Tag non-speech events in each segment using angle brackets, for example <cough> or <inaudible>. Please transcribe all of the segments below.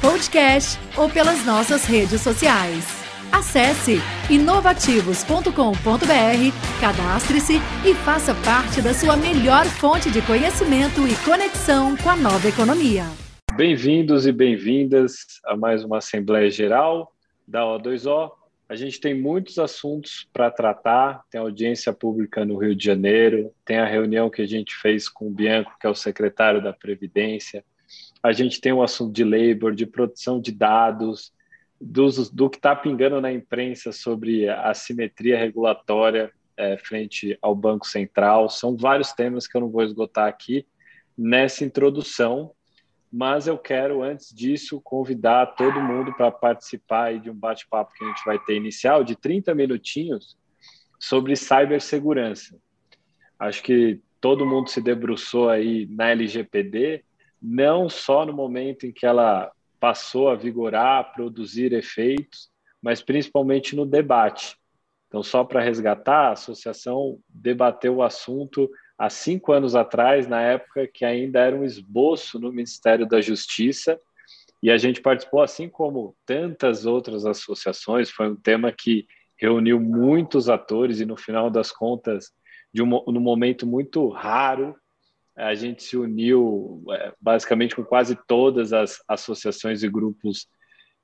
podcast ou pelas nossas redes sociais. Acesse inovativos.com.br, cadastre-se e faça parte da sua melhor fonte de conhecimento e conexão com a nova economia. Bem-vindos e bem-vindas a mais uma Assembleia Geral da O2O. A gente tem muitos assuntos para tratar. Tem audiência pública no Rio de Janeiro, tem a reunião que a gente fez com o Bianco, que é o secretário da Previdência. A gente tem o assunto de labor, de produção de dados, dos, do que está pingando na imprensa sobre a assimetria regulatória é, frente ao Banco Central. São vários temas que eu não vou esgotar aqui nessa introdução, mas eu quero, antes disso, convidar todo mundo para participar de um bate-papo que a gente vai ter inicial de 30 minutinhos sobre cibersegurança. Acho que todo mundo se debruçou aí na LGPD, não só no momento em que ela passou a vigorar, a produzir efeitos, mas principalmente no debate. Então, só para resgatar, a associação debateu o assunto há cinco anos atrás, na época que ainda era um esboço no Ministério da Justiça, e a gente participou, assim como tantas outras associações, foi um tema que reuniu muitos atores e, no final das contas, de um, num momento muito raro, a gente se uniu é, basicamente com quase todas as associações e grupos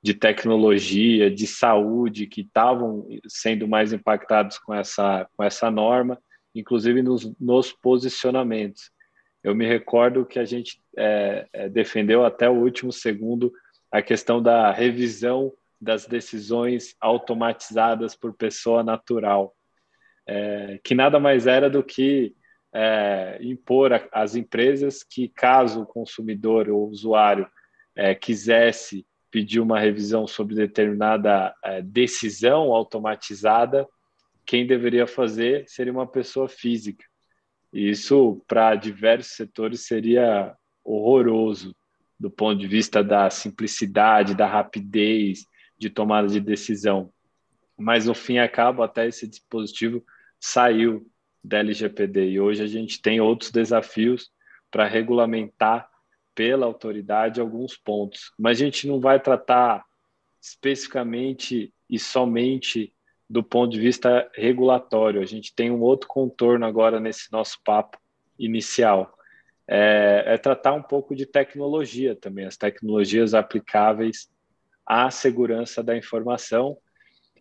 de tecnologia, de saúde, que estavam sendo mais impactados com essa, com essa norma inclusive nos, nos posicionamentos. Eu me recordo que a gente é, é, defendeu até o último segundo a questão da revisão das decisões automatizadas por pessoa natural, é, que nada mais era do que é, impor às empresas que, caso o consumidor ou usuário é, quisesse pedir uma revisão sobre determinada é, decisão automatizada, quem deveria fazer seria uma pessoa física. E isso, para diversos setores, seria horroroso do ponto de vista da simplicidade, da rapidez de tomada de decisão. Mas, no fim, acaba até esse dispositivo saiu da LGPD e hoje a gente tem outros desafios para regulamentar pela autoridade alguns pontos. Mas a gente não vai tratar especificamente e somente do ponto de vista regulatório. A gente tem um outro contorno agora nesse nosso papo inicial. É, é, tratar um pouco de tecnologia também, as tecnologias aplicáveis à segurança da informação.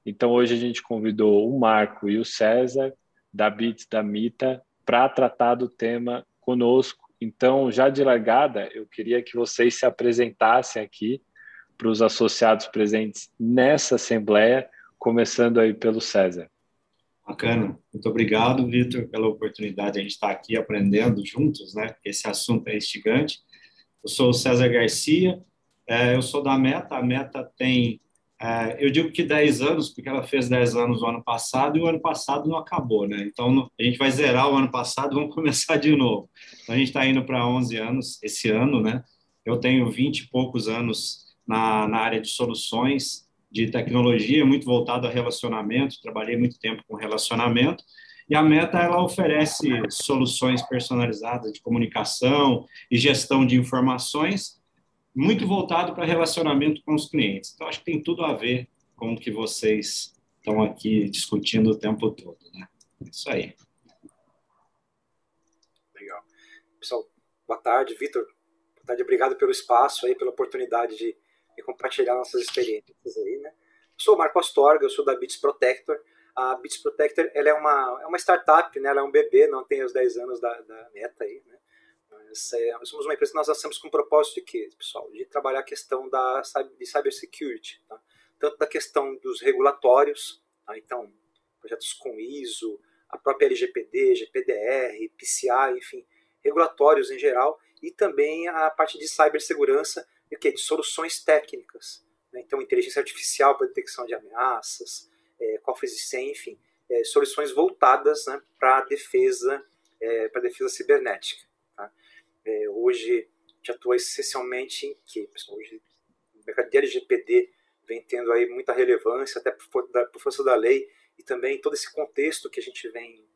Então, hoje a gente convidou o Marco e o César, da Bits da Mita, para tratar do tema conosco. Então, já de largada, eu queria que vocês se apresentassem aqui para os associados presentes nessa assembleia começando aí pelo César. Bacana. Muito obrigado, Vitor, pela oportunidade de a gente estar aqui aprendendo juntos, né? Esse assunto é instigante. Eu sou o César Garcia, é, eu sou da Meta. A Meta tem, eu digo que 10 anos, porque ela fez 10 anos no ano passado e o ano passado não acabou, né? Então, a gente vai zerar o ano passado, vamos <laughs> começar de novo. Então, a gente está indo para 11 anos esse ano, né? Eu tenho 20 e poucos anos na, na área de soluções, de tecnologia, muito voltado a relacionamento, trabalhei muito tempo com relacionamento, e a Meta ela oferece soluções personalizadas de comunicação e gestão de informações, muito voltado para relacionamento com os clientes. Então acho que tem tudo a ver com o que vocês estão aqui discutindo o tempo todo, né? Isso aí. Legal. Pessoal, boa tarde, Vitor. Boa tarde, obrigado pelo espaço aí, pela oportunidade de e compartilhar nossas experiências aí, né? Eu sou o Marco Astorga, eu sou da Bits Protector. A Bits Protector ela é, uma, é uma startup, né? ela é um bebê, não tem os 10 anos da, da meta aí, né? É, somos uma empresa que nós nascemos com o propósito de quê, pessoal? De trabalhar a questão da, de cybersecurity, tá? tanto da questão dos regulatórios, tá? então, projetos com ISO, a própria LGPD, GPDR, PCI, enfim, regulatórios em geral, e também a parte de cibersegurança, de, quê? de soluções técnicas. Né? Então, inteligência artificial para detecção de ameaças, é, cofres de senha, enfim, é, soluções voltadas né, para a defesa, é, para defesa cibernética. É, hoje, a gente atua essencialmente em quê? Hoje, o mercado de LGPD vem tendo aí muita relevância, até por, por força da lei, e também todo esse contexto que a gente vem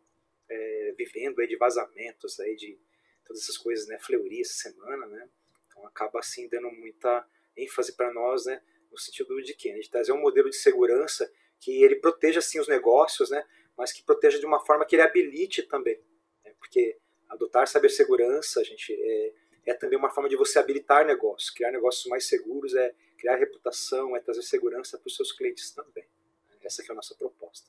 é, vivendo aí de vazamentos, aí de todas essas coisas, né, fleuria essa semana, né, então acaba assim dando muita ênfase para nós, né, no sentido de que gente trazer um modelo de segurança que ele proteja assim os negócios, né, mas que proteja de uma forma que ele habilite também, né, porque adotar cibersegurança, gente é, é também uma forma de você habilitar negócios, criar negócios mais seguros, é criar reputação, é trazer segurança para os seus clientes também. Essa é a nossa proposta.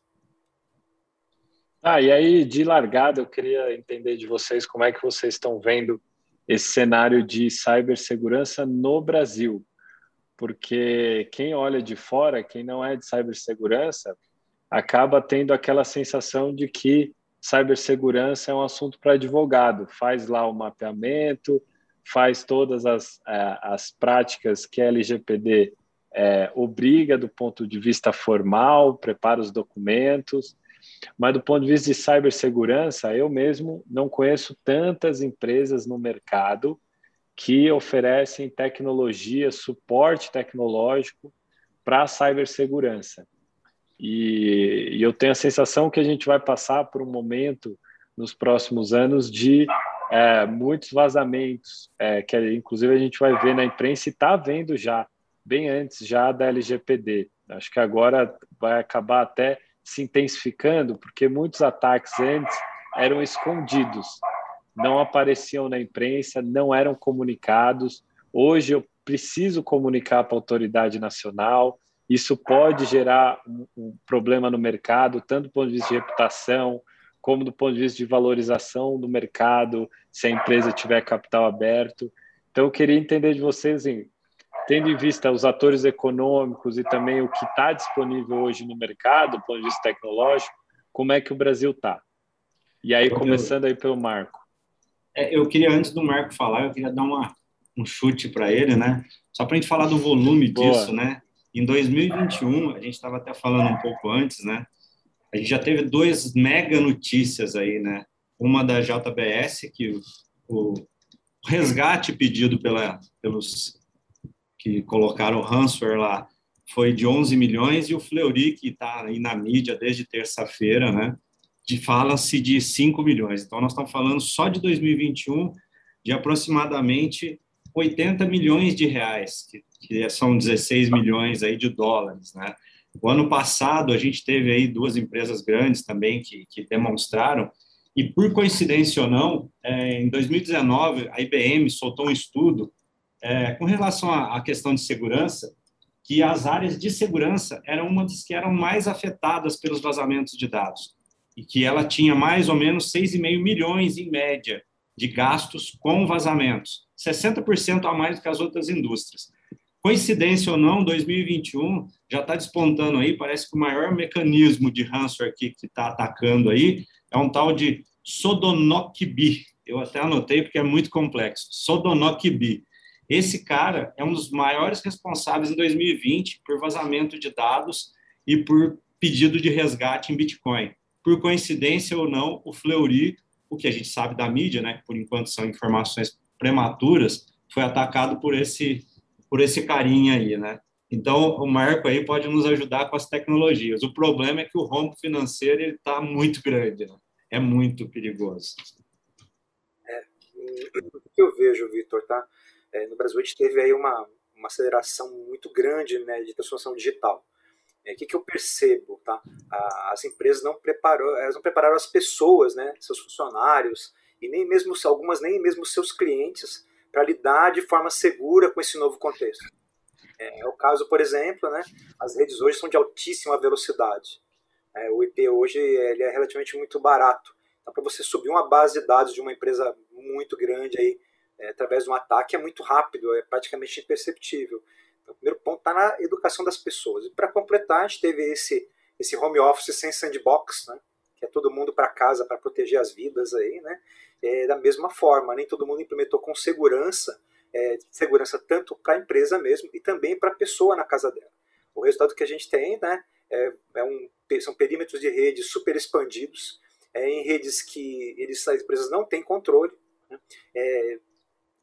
Ah, e aí, de largada, eu queria entender de vocês como é que vocês estão vendo esse cenário de cibersegurança no Brasil. Porque quem olha de fora, quem não é de cibersegurança, acaba tendo aquela sensação de que cibersegurança é um assunto para advogado. Faz lá o mapeamento, faz todas as, é, as práticas que a LGPD é, obriga do ponto de vista formal, prepara os documentos, mas do ponto de vista de cibersegurança, eu mesmo não conheço tantas empresas no mercado que oferecem tecnologia, suporte tecnológico para a cibersegurança. E, e eu tenho a sensação que a gente vai passar por um momento nos próximos anos de é, muitos vazamentos, é, que inclusive a gente vai ver na imprensa e está vendo já, bem antes já da LGPD. Acho que agora vai acabar até se intensificando, porque muitos ataques antes eram escondidos, não apareciam na imprensa, não eram comunicados. Hoje eu preciso comunicar para a autoridade nacional. Isso pode gerar um, um problema no mercado, tanto do ponto de vista de reputação, como do ponto de vista de valorização do mercado, se a empresa tiver capital aberto. Então, eu queria entender de vocês, assim, tendo em vista os atores econômicos e também o que está disponível hoje no mercado, do ponto de vista tecnológico, como é que o Brasil está? E aí, começando aí pelo Marco. É, eu queria, antes do Marco falar, eu queria dar uma, um chute para ele, né? Só para a gente falar do volume Boa. disso, né? Em 2021, a gente estava até falando um pouco antes, né? a gente já teve duas mega notícias aí, né? Uma da JBS, que o, resgate pedido pela, pelos que colocaram o ransomware lá foi de 11 milhões e o Fleury, que está aí na mídia desde terça-feira, né? De fala-se de 5 milhões. Então, nós estamos falando só de 2021 de aproximadamente 80 milhões de reais, que, que são 16 milhões aí de dólares, né? O ano passado, a gente teve aí duas empresas grandes também que, que demonstraram, e por coincidência ou não, é, em 2019, a IBM soltou um estudo é, com relação à, questão de segurança, que as áreas de segurança eram uma das que eram mais afetadas pelos vazamentos de dados, e que ela tinha mais ou menos 6,5 milhões, em média, de gastos com vazamentos, 60% a mais do que as outras indústrias. Coincidência ou não, 2021 já está despontando aí, parece que o maior mecanismo de ransomware que está atacando aí é um tal de Sodonokbi. Eu até anotei porque é muito complexo. Sodonokbi. Esse cara é um dos maiores responsáveis em 2020 por vazamento de dados e por pedido de resgate em Bitcoin. Por coincidência ou não, o Fleury, o que a gente sabe da mídia, né, por enquanto são informações prematuras, foi atacado por esse por esse carinho aí, né? Então, o Marco aí pode nos ajudar com as tecnologias. O problema é que o rombo financeiro está muito grande, né? é muito perigoso. É, o que eu vejo, Vitor, tá? É, no Brasil a gente teve aí uma, uma aceleração muito grande né, de transformação digital. É, o que, que eu percebo, tá? As empresas não prepararam, elas não prepararam as pessoas, né, seus funcionários e nem mesmo algumas nem mesmo seus clientes para lidar de forma segura com esse novo contexto. É, é, o caso, por exemplo, né, as redes hoje são de altíssima velocidade. É, o IP hoje ele é relativamente muito barato. Então, para você subir uma base de dados de uma empresa muito grande aí, é, através de um ataque é muito rápido, é praticamente imperceptível. Então, o primeiro ponto está na educação das pessoas. E para completar, a gente teve esse, esse home office sem sandbox, né, que é todo mundo para casa para proteger as vidas aí, né? É, da mesma forma, nem todo mundo implementou com segurança é, segurança tanto para a empresa mesmo e também para a pessoa na casa dela. O resultado que a gente tem né, é, é um, são perímetros de rede super expandidos, é, em redes que eles, as empresas não têm controle. Né, é,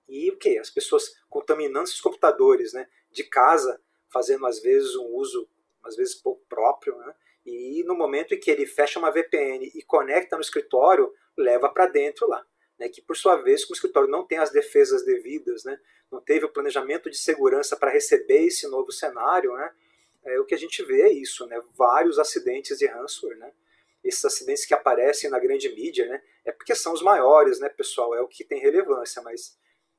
e o que? As pessoas contaminando os computadores né, de casa, fazendo às vezes um uso, às vezes pouco próprio, né, e no momento em que ele fecha uma VPN e conecta no escritório, leva para dentro lá. Né, que por sua vez, como o escritório não tem as defesas devidas, né, não teve o planejamento de segurança para receber esse novo cenário, né, é, o que a gente vê é isso, né, vários acidentes de ransomware, né, esses acidentes que aparecem na grande mídia, né, é porque são os maiores, né, pessoal, é o que tem relevância, mas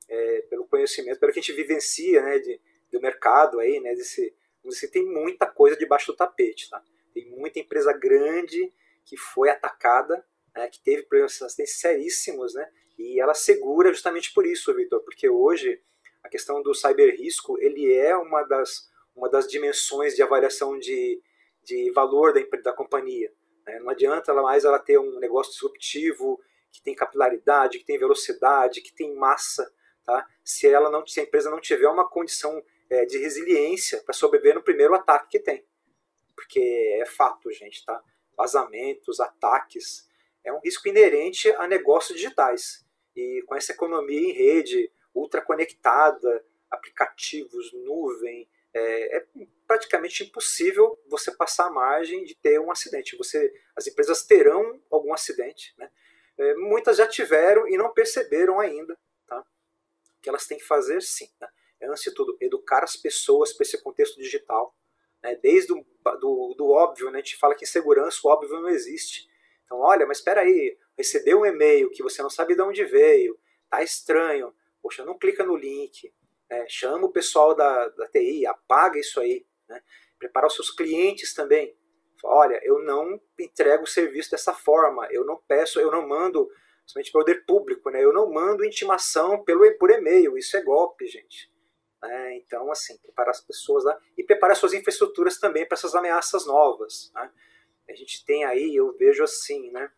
é, pelo conhecimento, pelo que a gente vivencia, né, de, do mercado aí, né, desse, você tem muita coisa debaixo do tapete, tá? Tem muita empresa grande que foi atacada, né, que teve problemas seríssimos, né, e ela segura justamente por isso, Vitor, porque hoje a questão do cyber risco ele é uma das, uma das dimensões de avaliação de, de valor da, da companhia. Né? Não adianta ela mais ela ter um negócio disruptivo, que tem capilaridade, que tem velocidade, que tem massa, tá? se, ela não, se a empresa não tiver uma condição é, de resiliência para sobreviver no primeiro ataque que tem. Porque é fato, gente, tá? Vazamentos, ataques, é um risco inerente a negócios digitais. E com essa economia em rede, ultra conectada, aplicativos, nuvem, é, é, praticamente impossível você passar a margem de ter um acidente. Você, as empresas terão algum acidente, né? É, muitas já tiveram e não perceberam ainda, tá? O que elas têm que fazer, sim. É, antes de tudo, educar as pessoas para esse contexto digital. Né? Desde o do, do óbvio, né? a gente fala que em segurança o óbvio não existe. Então, olha, mas espera aí, recebeu um e-mail que você não sabe de onde veio, tá estranho, poxa, não clica no link, é, chama o pessoal da, da TI, apaga isso aí, né? preparar os seus clientes também. Olha, eu não entrego o serviço dessa forma, eu não peço, eu não mando, somente poder público, né? eu não mando intimação pelo, por e-mail, isso é golpe, gente. É, então, assim, preparar as pessoas lá e preparar suas infraestruturas também para essas ameaças novas. Né? A gente tem aí, eu vejo assim, né?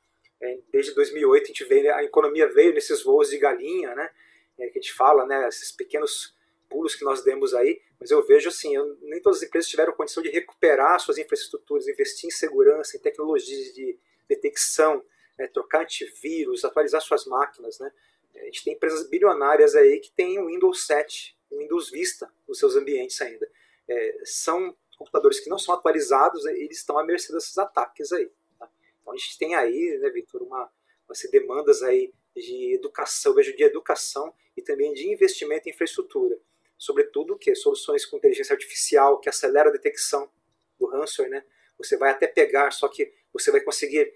É, desde 2008 a gente vê a economia veio nesses voos de galinha, né? É, que a gente fala, né? Esses pequenos pulos que nós demos aí, mas eu vejo assim, eu, nem todas as empresas tiveram condição de recuperar suas infraestruturas, investir em segurança, em tecnologias de detecção, né, trocar antivírus, atualizar suas máquinas, né? A gente tem empresas bilionárias aí que têm o Windows 7, o Windows Vista nos seus ambientes ainda. É, são computadores que não são atualizados, né, eles estão à mercê desses ataques aí. Tá? Então a gente tem aí, né, Victor, uma, umas demandas aí de educação, vejo de educação e também de investimento em infraestrutura sobretudo que soluções com inteligência artificial que acelera a detecção do ransomware, né? Você vai até pegar, só que você vai conseguir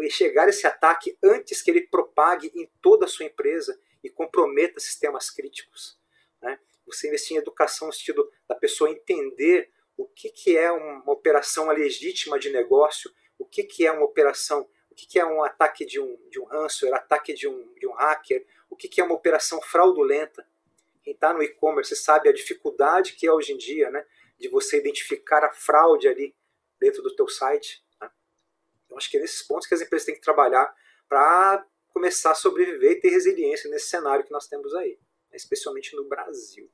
enxergar esse ataque antes que ele propague em toda a sua empresa e comprometa sistemas críticos. Você investir em educação no sentido da pessoa entender o que, que é uma operação legítima de negócio, o que, que é uma operação, o que, que é um ataque de um, de um ransomware, ataque de um, de um hacker, o que, que é uma operação fraudulenta. Quem está no e-commerce sabe a dificuldade que é hoje em dia, né, de você identificar a fraude ali dentro do teu site. Né? Então acho que é nesses pontos que as empresas têm que trabalhar para começar a sobreviver e ter resiliência nesse cenário que nós temos aí, né, especialmente no Brasil.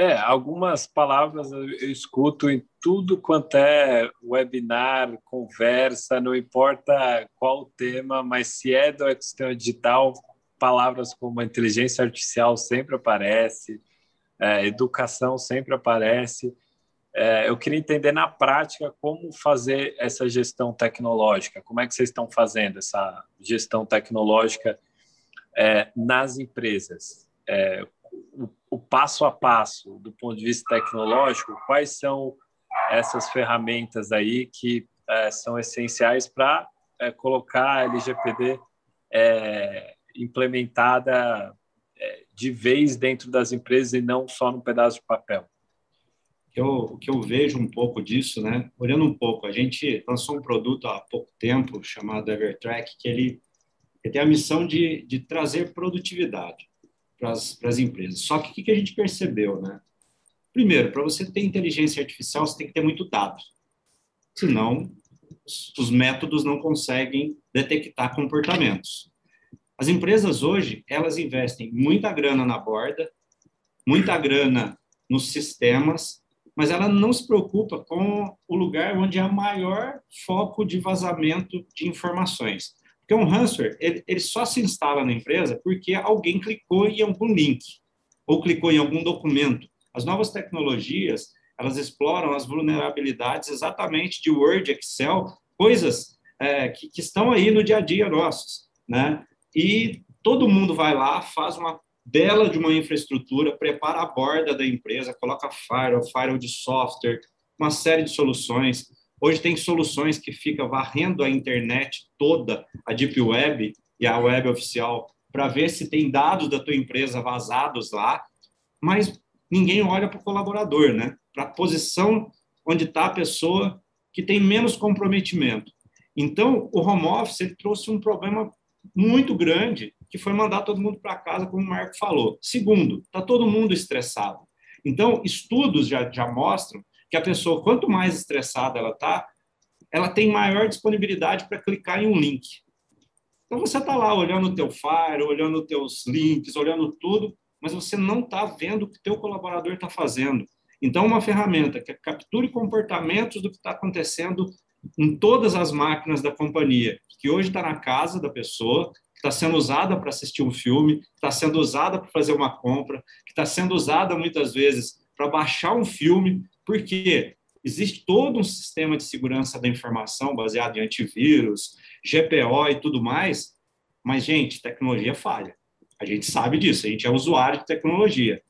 É, algumas palavras eu escuto em tudo quanto é webinar, conversa, não importa qual o tema, mas se é do ecossistema digital, palavras como inteligência artificial sempre aparece, é, educação sempre aparece. É, eu queria entender na prática como fazer essa gestão tecnológica, como é que vocês estão fazendo essa gestão tecnológica é, nas empresas. É, o, o, passo a passo, do ponto de vista tecnológico, quais são essas ferramentas aí que é, são essenciais para é, colocar a LGPD é, implementada é, de vez dentro das empresas e não só num pedaço de papel? Eu, que eu vejo um pouco disso, né? Olhando um pouco, a gente lançou um produto há pouco tempo chamado Evertrack, que ele, ele tem a missão de, de trazer produtividade para as empresas. Só que o que a gente percebeu, né? Primeiro, para você ter inteligência artificial, você tem que ter muito dado. Senão, os métodos não conseguem detectar comportamentos. As empresas hoje, elas investem muita grana na borda, muita grana nos sistemas, mas ela não se preocupa com o lugar onde há maior foco de vazamento de informações. Porque um ransomware, ele, ele só se instala na empresa porque alguém clicou em algum link ou clicou em algum documento. As novas tecnologias, elas exploram as vulnerabilidades exatamente de Word, Excel, coisas é, que, que, estão aí no dia a dia nossos, né? E todo mundo vai lá, faz uma bela de uma infraestrutura, prepara a borda da empresa, coloca firewall, firewall de software, uma série de soluções. Hoje tem soluções que fica varrendo a internet toda, a deep web e a web oficial, para ver se tem dados da tua empresa vazados lá, mas ninguém olha para o colaborador, né? Para a posição onde está a pessoa que tem menos comprometimento. Então, o home office ele trouxe um problema muito grande, que foi mandar todo mundo para casa, como o Marco falou. Segundo, está todo mundo estressado. Então, estudos já, já mostram que a pessoa, quanto mais estressada ela está, ela tem maior disponibilidade para clicar em um link. Então, você está lá olhando o teu Fire, olhando os teus links, olhando tudo, mas você não está vendo o que teu colaborador está fazendo. Então, uma ferramenta que capture comportamentos do que está acontecendo em todas as máquinas da companhia, que hoje está na casa da pessoa, que está sendo usada para assistir um filme, está sendo usada para fazer uma compra, que está sendo usada muitas vezes para baixar um filme, porque existe todo um sistema de segurança da informação baseado em antivírus, GPO e tudo mais, mas, gente, tecnologia falha. A gente sabe disso, a gente é usuário de tecnologia.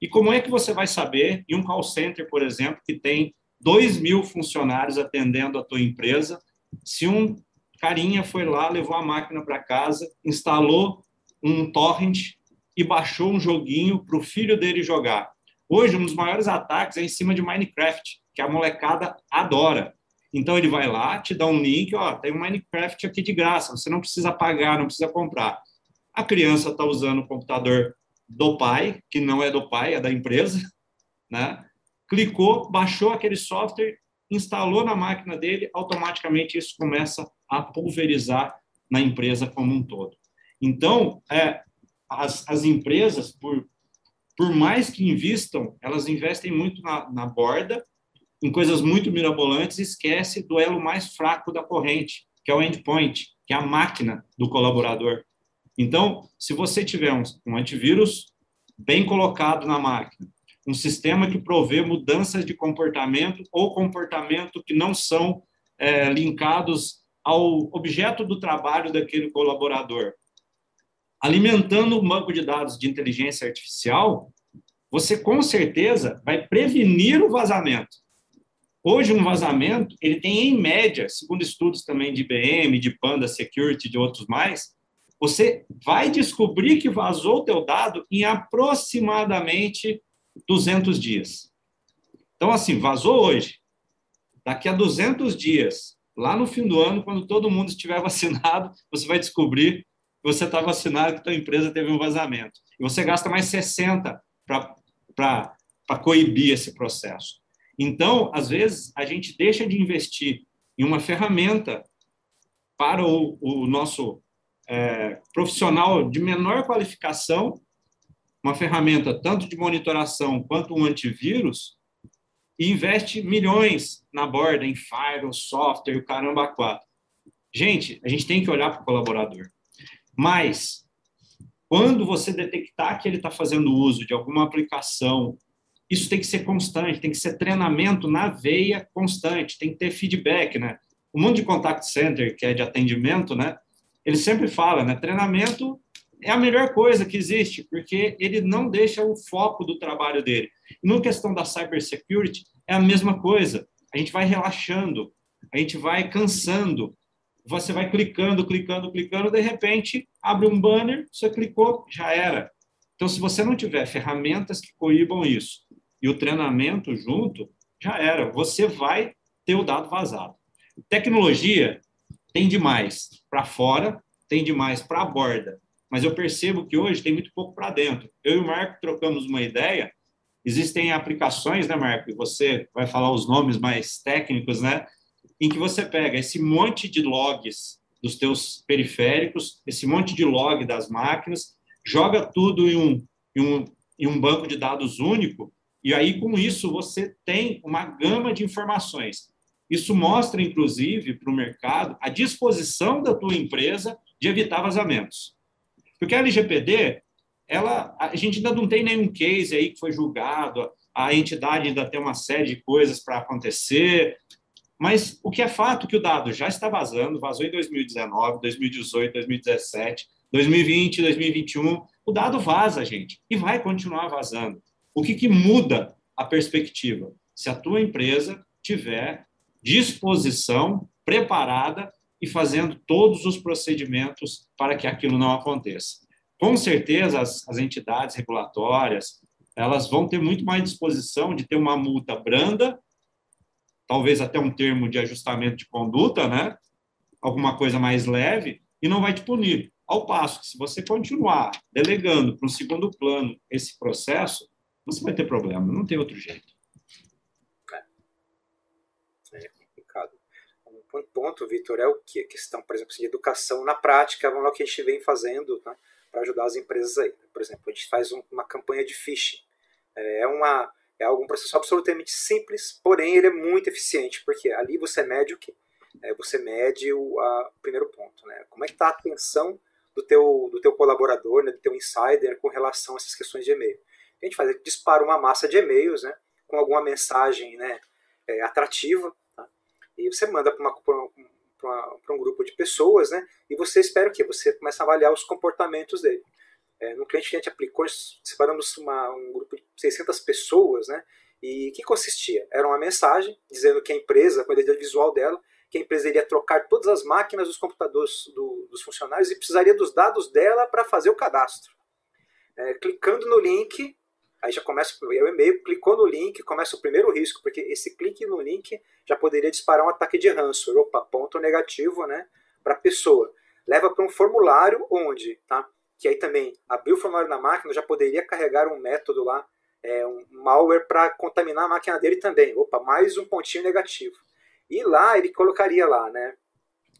E como é que você vai saber em um call center, por exemplo, que tem 2 mil funcionários atendendo a tua empresa, se um carinha foi lá, levou a máquina para casa, instalou um torrent e baixou um joguinho para o filho dele jogar. Hoje, um dos maiores ataques é em cima de Minecraft, que a molecada adora. Então, ele vai lá, te dá um link, ó, tem um Minecraft aqui de graça, você não precisa pagar, não precisa comprar. A criança está usando o computador do pai, que não é do pai, é da empresa, <laughs> né? Clicou, baixou aquele software, instalou na máquina dele, automaticamente isso começa a pulverizar na empresa como um todo. Então, é, as, as empresas, por, por mais que investam, elas investem muito na, na borda, em coisas muito mirabolantes, e esquece do elo mais fraco da corrente, que é o endpoint, que é a máquina do colaborador. Então, se você tiver um, um antivírus bem colocado na máquina, um sistema que provê mudanças de comportamento ou comportamento que não são é, linkados ao objeto do trabalho daquele colaborador, alimentando um banco de dados de inteligência artificial, você com certeza vai prevenir o vazamento. Hoje, um vazamento, ele tem em média, segundo estudos também de IBM, de Panda Security, de outros mais, você vai descobrir que vazou o teu dado em aproximadamente 200 dias. Então, assim, vazou hoje. Daqui a 200 dias, lá no fim do ano, quando todo mundo estiver <laughs> vacinado, você vai descobrir você está vacinado, que tua empresa teve um vazamento. E você gasta mais 60 para coibir esse processo. Então, às vezes, a gente deixa de investir em uma ferramenta para o, o nosso é, profissional de menor qualificação, uma ferramenta tanto de monitoração quanto um antivírus, e investe milhões na borda, em firewall, software, o caramba quatro. Gente, a gente tem que olhar para o colaborador. Mas, quando você detectar que ele está fazendo uso de alguma aplicação, isso tem que ser constante, tem que ser treinamento na veia constante, tem que ter feedback, né? O mundo de contact center, que é de atendimento, né? ele sempre fala, né? Treinamento é a melhor coisa que existe, porque ele não deixa o foco do trabalho dele. E na questão da cybersecurity, é a mesma coisa. A gente vai relaxando, a gente vai cansando, você vai clicando, clicando, clicando, de repente abre um banner, você clicou, já era. Então, se você não tiver ferramentas que coibam isso e o treinamento junto, já era. Você vai ter o dado vazado. Tecnologia tem demais para fora, tem demais para a borda. Mas eu percebo que hoje tem muito pouco para dentro. Eu e o Marco trocamos uma ideia. Existem aplicações, né, Marco? Você vai falar os nomes mais técnicos, né? Em que você pega esse monte de logs dos teus periféricos, esse monte de log das máquinas, joga tudo em um, em um, em um banco de dados único, e aí com isso você tem uma gama de informações. Isso mostra, inclusive, para o mercado a disposição da tua empresa de evitar vazamentos. Porque a LGPD, a gente ainda não tem nenhum case aí que foi julgado, a entidade ainda tem uma série de coisas para acontecer, mas o que é fato é que o dado já está vazando, vazou em 2019, 2018, 2017, 2020, 2021, o dado vaza, gente, e vai continuar vazando. O que, que muda a perspectiva? Se a tua empresa tiver disposição, preparada e fazendo todos os procedimentos para que aquilo não aconteça. Com certeza, as, as entidades regulatórias elas vão ter muito mais disposição de ter uma multa branda, talvez até um termo de ajustamento de conduta, né? Alguma coisa mais leve, e não vai te punir. Ao passo que, se você continuar delegando para um segundo plano esse processo, você vai ter problema, não tem outro jeito. Um ponto, Vitor, é o que? A questão, por exemplo, de educação na prática, vamos lá o que a gente vem fazendo tá? para ajudar as empresas aí. Por exemplo, a gente faz um, uma campanha de phishing. É, uma, é algum processo absolutamente simples, porém ele é muito eficiente, porque ali você mede o quê? É, você mede o a, primeiro ponto, né? Como é que está a atenção do teu, do teu colaborador, né, do teu insider com relação a essas questões de e-mail. O que a gente faz? A gente dispara uma massa de e-mails, né, com alguma mensagem né, é, atrativa, e você manda para um grupo de pessoas, né? E você espera o quê? Você começa a avaliar os comportamentos dele. É, no cliente a gente aplicou, separamos uma, um grupo de 600 pessoas, né? E que consistia? Era uma mensagem dizendo que a empresa, com a identidade visual dela, que a empresa iria trocar todas as máquinas dos computadores do, dos funcionários e precisaria dos dados dela para fazer o cadastro. É, clicando no link, Aí já começa o e-mail, clicou no link, começa o primeiro risco, porque esse clique no link já poderia disparar um ataque de ransomware. Opa, ponto negativo né, para a pessoa. Leva para um formulário onde, tá? Que aí também abriu o formulário na máquina, já poderia carregar um método lá, é, um malware para contaminar a máquina dele também. Opa, mais um pontinho negativo. E lá ele colocaria lá, né?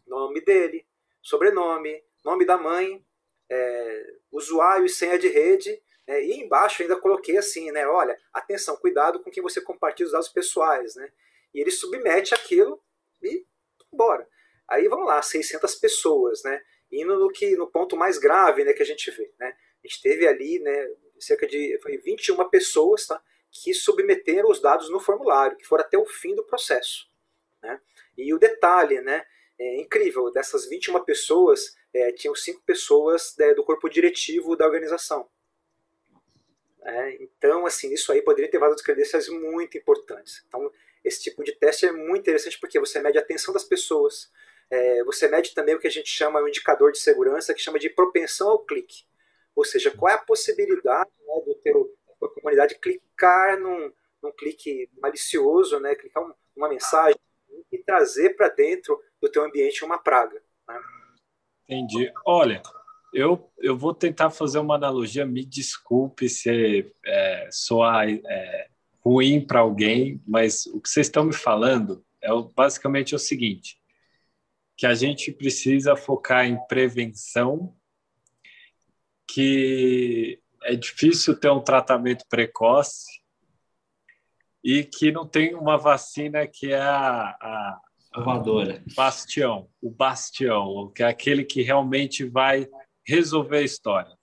Nome dele, sobrenome, nome da mãe, é, usuário e senha de rede é, e embaixo ainda coloquei assim, né? Olha, atenção, cuidado com quem você compartilha os dados pessoais, né? E ele submete aquilo e bora. Aí vamos lá, 600 pessoas, né? Indo no que no ponto mais grave, né, que a gente vê, né? A gente teve ali, né, cerca de foi 21 pessoas, tá? Que submeteram os dados no formulário, que foram até o fim do processo, né? E o detalhe, né? É incrível, dessas 21 pessoas, é, tinham cinco pessoas né, do corpo diretivo da organização. É, então, assim, isso aí poderia ter várias credenciais muito importantes. Então, esse tipo de teste é muito interessante porque você mede a atenção das pessoas, é, você mede também o que a gente chama um indicador de segurança, que chama de propensão ao clique. Ou seja, qual é a possibilidade né, do teu, da comunidade clicar num, num clique malicioso, né, clicar um, uma mensagem e trazer para dentro do teu ambiente uma praga. Né? Entendi. Olha, eu, eu vou tentar fazer uma analogia, me desculpe se é, soar é, ruim para alguém, mas o que vocês estão me falando é basicamente o seguinte, que a gente precisa focar em prevenção, que é difícil ter um tratamento precoce e que não tem uma vacina que é a, a Salvadora. Bastião, o bastião, que é aquele que realmente vai resolver a história.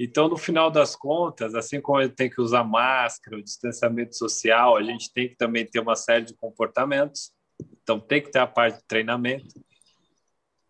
Então, no final das contas, assim como ele tem que usar máscara, o distanciamento social, a gente tem que também ter uma série de comportamentos. Então, tem que ter a parte de treinamento.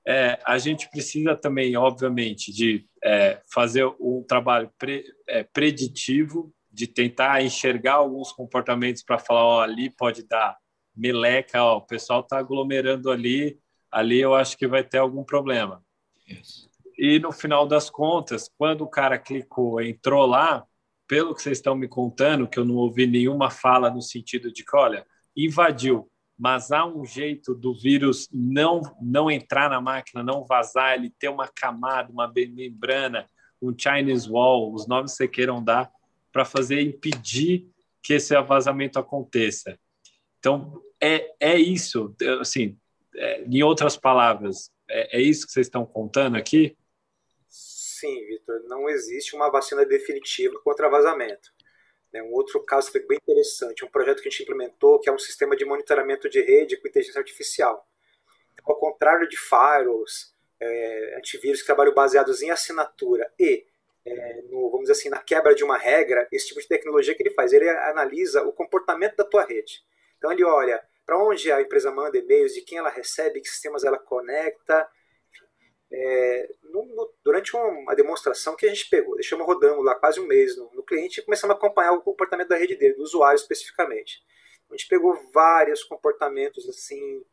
É, a gente precisa também, obviamente, de é, fazer um trabalho pre, é, preditivo, de tentar enxergar alguns comportamentos para falar, ó, ali pode dar meleca, ó, o pessoal está aglomerando ali, ali eu acho que vai ter algum problema. Isso. E no final das contas, quando o cara clicou, entrou lá, pelo que vocês estão me contando, que eu não ouvi nenhuma fala no sentido de que, olha, invadiu, mas há um jeito do vírus não não entrar na máquina, não vazar, ele ter uma camada, uma membrana, um Chinese wall, os nomes que você queiram dar, para fazer impedir que esse vazamento aconteça. Então, é, é isso. Assim, é, em outras palavras, é, é isso que vocês estão contando aqui? Sim, Vitor, não existe uma vacina definitiva contra vazamento. Né, um outro caso foi bem interessante, um projeto que a gente implementou, que é um sistema de monitoramento de rede com inteligência artificial. Então, ao contrário de firewalls, é, antivírus que trabalham baseados em assinatura e, é, no, vamos dizer assim, na quebra de uma regra, esse tipo de tecnologia que ele faz, ele analisa o comportamento da tua rede. Então ele olha para onde a empresa manda e-mails, de quem ela recebe, que sistemas ela conecta. É, no, no, durante uma demonstração que a gente pegou, deixamos rodando lá quase um mês no, no, cliente e começamos a acompanhar o comportamento da rede dele, do usuário especificamente. A gente pegou vários comportamentos assim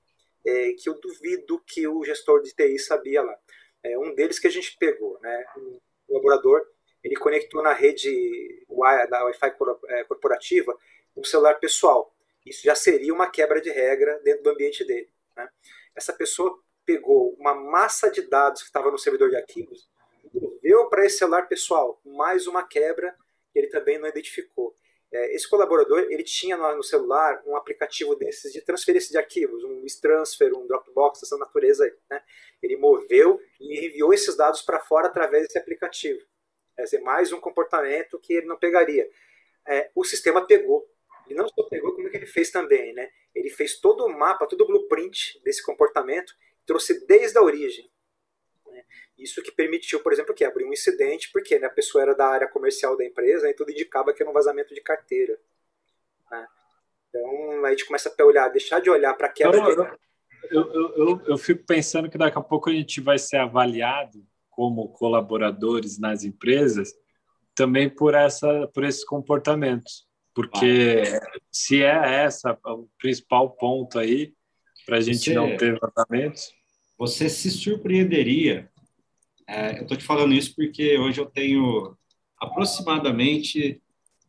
é, que eu duvido que o gestor de TI sabia lá. É, um deles que a gente pegou, né, um colaborador, ele conectou na rede da Wi-Fi é, corporativa um celular pessoal. Isso já seria uma quebra de regra dentro do ambiente dele. Né? Essa pessoa pegou uma massa de dados que estava no servidor de arquivos, moveu para esse celular pessoal, mais uma quebra que ele também não identificou. É, esse colaborador ele tinha no, celular um aplicativo desses de transferência de arquivos, um transfer, um Dropbox, essa natureza aí. Né? Ele moveu e enviou esses dados para fora através desse aplicativo. Quer dizer, mais um comportamento que ele não pegaria. É, o sistema pegou ele não só pegou, como que ele fez também, né? Ele fez todo o mapa, todo o blueprint desse comportamento, trouxe desde a origem. Né? Isso que permitiu, por exemplo, que abrir um incidente, porque né, a pessoa era da área comercial da empresa e tudo indicava que era um vazamento de carteira. Né? Então a gente começa a olhar, deixar de olhar para aquela. Eu, eu, eu, eu fico pensando que daqui a pouco a gente vai ser avaliado como colaboradores nas empresas também por essa por esses comportamentos porque se é essa o principal ponto aí para a gente você, não ter vazamentos. Você se surpreenderia. É, eu estou te falando isso porque hoje eu tenho aproximadamente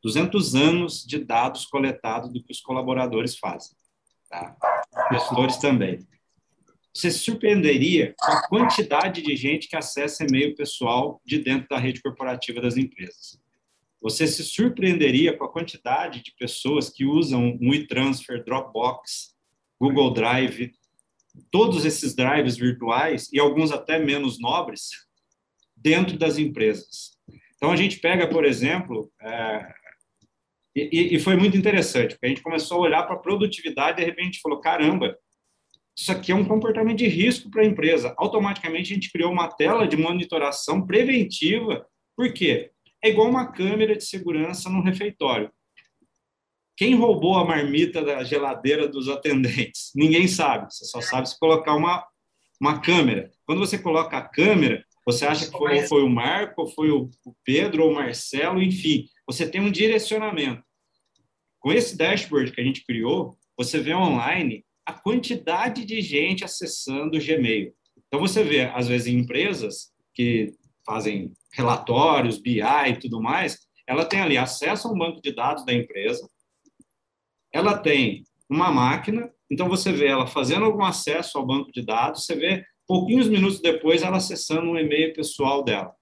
200 anos de dados coletados do que os colaboradores fazem. Tá? Gestores também. Você se surpreenderia com a quantidade de gente que acessa e-mail pessoal de dentro da rede corporativa das empresas. Você se surpreenderia com a quantidade de pessoas que usam um e-transfer, Dropbox, Google Drive, todos esses drives virtuais e alguns até menos nobres dentro das empresas. Então a gente pega, por exemplo, é, e, e, foi muito interessante, porque a gente começou a olhar para a produtividade e de repente falou: caramba, isso aqui é um comportamento de risco para a empresa. Automaticamente a gente criou uma tela de monitoração preventiva. Por quê? É igual uma câmera de segurança num refeitório. Quem roubou a marmita da geladeira dos atendentes? Ninguém sabe. Você só sabe se colocar uma, uma câmera. Quando você coloca a câmera, você acha que foi, foi o Marco, ou foi o Pedro, ou o Marcelo, enfim. Você tem um direcionamento. Com esse dashboard que a gente criou, você vê online a quantidade de gente acessando o Gmail. Então, você vê, às vezes, em empresas que fazem relatórios, BI e tudo mais, ela tem ali acesso a um banco de dados da empresa, ela tem uma máquina, então você vê ela fazendo algum acesso ao banco de dados, você vê pouquinhos minutos depois ela acessando um e-mail pessoal dela.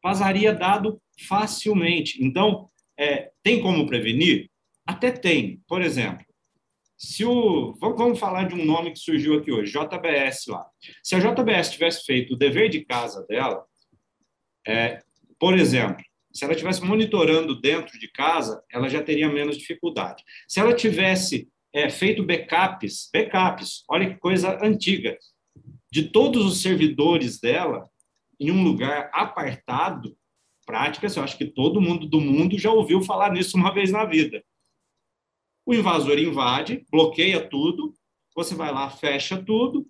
Vazaria dado facilmente. Então, é, tem como prevenir? Até tem. Por exemplo, se o vamos, falar de um nome que surgiu aqui hoje, JBS lá. Se a JBS tivesse feito o dever de casa dela, é, por exemplo, se ela estivesse monitorando dentro de casa, ela já teria menos dificuldade. Se ela tivesse é, feito backups, backups, olha que coisa antiga, de todos os servidores dela em um lugar apartado, prática, eu acho que todo mundo do mundo já ouviu falar nisso uma vez na vida. O invasor invade, bloqueia tudo, você vai lá, fecha tudo,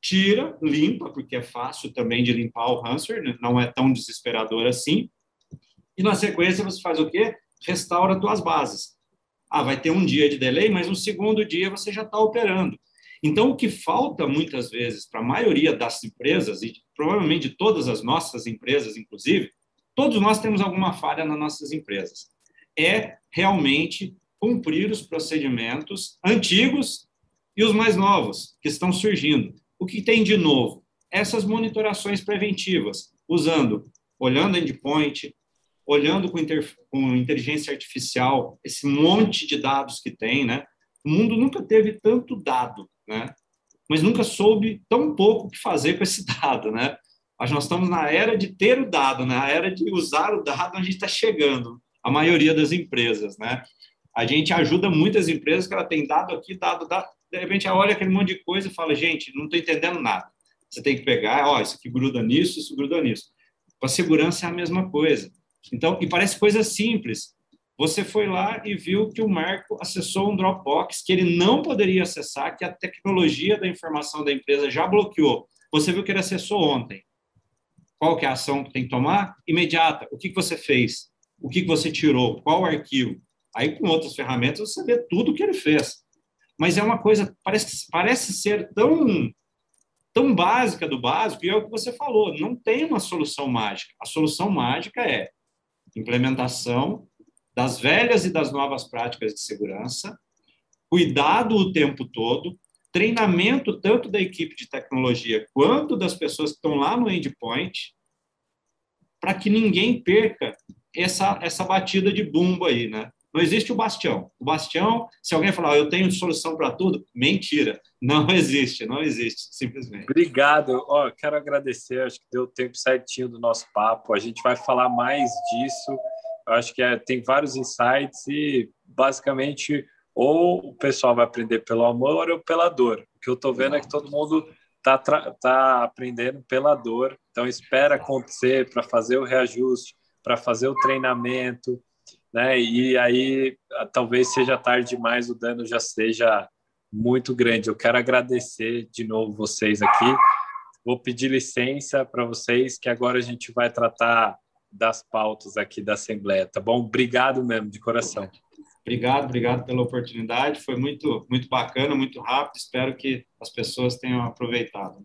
tira, limpa, porque é fácil também de limpar o ransomware, né? não é tão desesperador assim. E na sequência você faz o quê? Restaura suas bases. Ah, vai ter um dia de delay, mas no segundo dia você já está operando. Então, o que falta muitas vezes para a maioria das empresas, e provavelmente todas as nossas empresas, inclusive, todos nós temos alguma falha nas nossas empresas, é realmente cumprir os procedimentos antigos e os mais novos que estão surgindo. O que tem de novo? Essas monitorações preventivas, usando, olhando endpoint, olhando com, inter, com inteligência artificial, esse monte de dados que tem, né? O mundo nunca teve tanto dado, né? mas nunca soube tão pouco o que fazer com esse <laughs> dado, né? Mas nós estamos na era de ter o dado, na né? era de usar o dado, a gente está chegando, a maioria das empresas, né? A gente ajuda muitas empresas que ela tem dado aqui, dado, dado, de repente ela olha aquele monte de coisa e fala, gente, não estou entendendo nada. Você tem que pegar, ó, isso aqui gruda nisso, isso gruda nisso. Com a segurança é a mesma coisa. Então, e parece coisa simples. Você foi lá e viu que o Marco acessou um Dropbox que ele não poderia acessar, que a tecnologia da informação da empresa já bloqueou. Você viu que ele acessou ontem. Qual que é a ação que tem que tomar? Imediata. O que, que você fez? O que, que você tirou? Qual arquivo? Aí, com outras ferramentas, você vê tudo o que ele fez. Mas é uma coisa, parece, parece ser tão, tão básica do básico, e é o que você falou, não tem uma solução mágica. A solução mágica é implementação das velhas e das novas práticas de segurança, cuidado o tempo todo, treinamento tanto da equipe de tecnologia quanto das pessoas que estão lá no endpoint, para que ninguém perca essa, essa batida de bumbo aí, né? Não existe o bastião. O bastião, se alguém falar, oh, eu tenho solução para tudo, mentira. Não <laughs> existe, não existe, simplesmente. Obrigado. Quero agradecer, acho que deu tempo certinho do nosso papo. A gente vai falar mais disso. Eu acho que é, tem vários insights e, basicamente, ou o pessoal vai aprender pelo amor ou pela dor. O que eu estou vendo é que todo mundo está tá aprendendo pela dor. Então, espera acontecer para fazer o reajuste, para fazer o treinamento, né? E aí talvez seja tarde demais, o dano já seja muito grande. Eu quero agradecer de novo vocês aqui. Vou pedir licença para vocês, que agora a gente vai tratar das pautas aqui da Assembleia, tá bom? Obrigado mesmo, de coração. Obrigado, obrigado pela oportunidade. Foi muito, muito bacana, muito rápido. Espero que as pessoas tenham aproveitado.